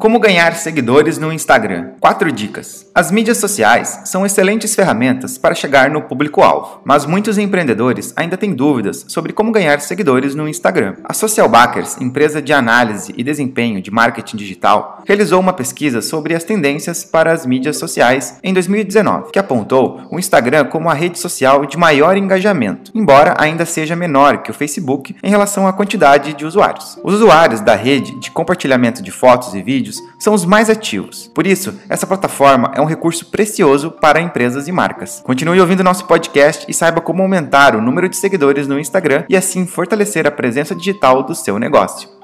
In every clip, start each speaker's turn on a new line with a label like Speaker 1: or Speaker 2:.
Speaker 1: Como ganhar seguidores no Instagram? Quatro dicas. As mídias sociais são excelentes ferramentas para chegar no público-alvo, mas muitos empreendedores ainda têm dúvidas sobre como ganhar seguidores no Instagram. A Socialbackers, empresa de análise e desempenho de marketing digital, realizou uma pesquisa sobre as tendências para as mídias sociais em 2019, que apontou o Instagram como a rede social de maior engajamento, embora ainda seja menor que o Facebook em relação à quantidade de usuários. Os usuários da rede de compartilhamento de fotos e vídeos vídeos são os mais ativos. Por isso, essa plataforma é um recurso precioso para empresas e marcas. Continue ouvindo nosso podcast e saiba como aumentar o número de seguidores no Instagram e assim fortalecer a presença digital do seu negócio.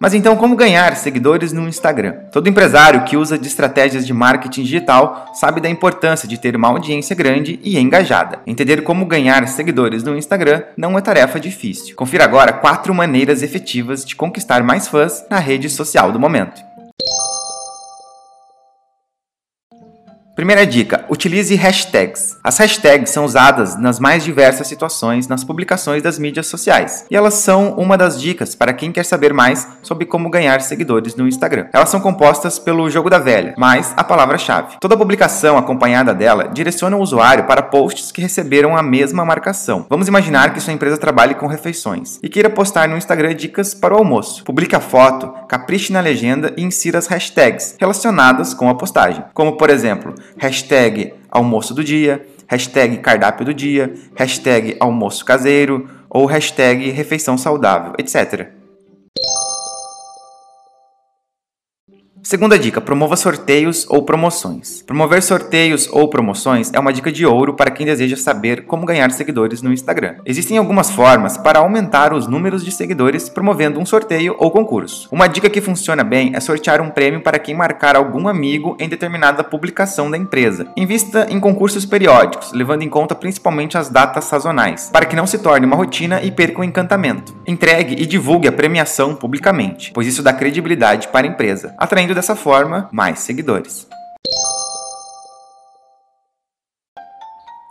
Speaker 1: Mas então, como ganhar seguidores no Instagram? Todo empresário que usa de estratégias de marketing digital sabe da importância de ter uma audiência grande e engajada. Entender como ganhar seguidores no Instagram não é tarefa difícil. Confira agora quatro maneiras efetivas de conquistar mais fãs na rede social do momento. Primeira dica: utilize hashtags. As hashtags são usadas nas mais diversas situações nas publicações das mídias sociais, e elas são uma das dicas para quem quer saber mais sobre como ganhar seguidores no Instagram. Elas são compostas pelo jogo da velha, mais a palavra-chave. Toda publicação acompanhada dela direciona o usuário para posts que receberam a mesma marcação. Vamos imaginar que sua empresa trabalhe com refeições e queira postar no Instagram dicas para o almoço. Publique a foto, capriche na legenda e insira as hashtags relacionadas com a postagem, como por exemplo hashtag almoço do dia, hashtag cardápio do dia, hashtag almoço caseiro. Ou hashtag refeição saudável, etc. Segunda dica: promova sorteios ou promoções. Promover sorteios ou promoções é uma dica de ouro para quem deseja saber como ganhar seguidores no Instagram. Existem algumas formas para aumentar os números de seguidores promovendo um sorteio ou concurso. Uma dica que funciona bem é sortear um prêmio para quem marcar algum amigo em determinada publicação da empresa. Invista em concursos periódicos, levando em conta principalmente as datas sazonais, para que não se torne uma rotina e perca o encantamento. Entregue e divulgue a premiação publicamente, pois isso dá credibilidade para a empresa, atraindo dessa forma mais seguidores.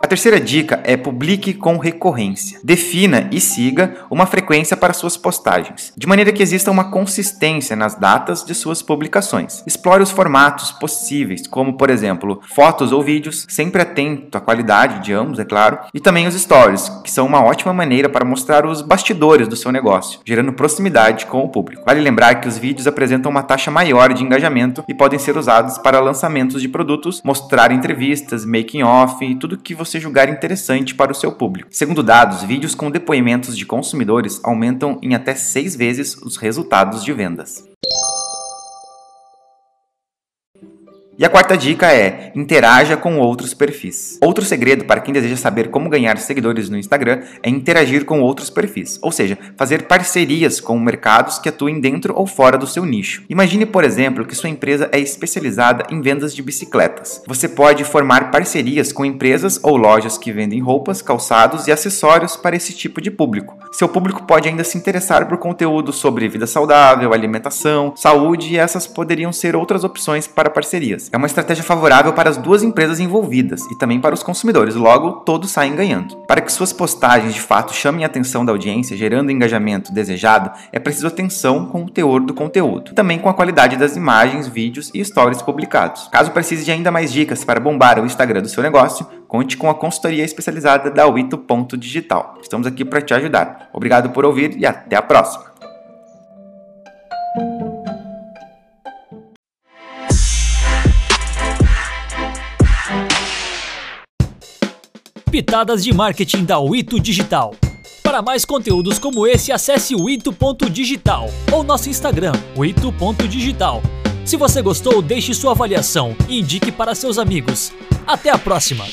Speaker 1: A terceira dica é publique com recorrência. Defina e siga uma frequência para suas postagens, de maneira que exista uma consistência nas datas de suas publicações. Explore os formatos possíveis, como por exemplo, fotos ou vídeos, sempre atento à qualidade de ambos, é claro, e também os stories, que são uma ótima maneira para mostrar os bastidores do seu negócio, gerando proximidade com o público. Vale lembrar que os vídeos apresentam uma taxa maior de engajamento e podem ser usados para lançamentos de produtos, mostrar entrevistas, making off e tudo que você você julgar interessante para o seu público. Segundo dados, vídeos com depoimentos de consumidores aumentam em até seis vezes os resultados de vendas. E a quarta dica é: interaja com outros perfis. Outro segredo para quem deseja saber como ganhar seguidores no Instagram é interagir com outros perfis, ou seja, fazer parcerias com mercados que atuem dentro ou fora do seu nicho. Imagine, por exemplo, que sua empresa é especializada em vendas de bicicletas. Você pode formar parcerias com empresas ou lojas que vendem roupas, calçados e acessórios para esse tipo de público. Seu público pode ainda se interessar por conteúdo sobre vida saudável, alimentação, saúde e essas poderiam ser outras opções para parcerias. É uma estratégia favorável para as duas empresas envolvidas e também para os consumidores, logo todos saem ganhando. Para que suas postagens de fato chamem a atenção da audiência, gerando o engajamento desejado, é preciso atenção com o teor do conteúdo, também com a qualidade das imagens, vídeos e stories publicados. Caso precise de ainda mais dicas para bombar o Instagram do seu negócio, conte com a consultoria especializada da Wito.digital. Estamos aqui para te ajudar. Obrigado por ouvir e até a próxima.
Speaker 2: Pitadas de Marketing da Wito Digital. Para mais conteúdos como esse, acesse o ito.digital ou nosso Instagram, o ito.digital. Se você gostou, deixe sua avaliação e indique para seus amigos. Até a próxima!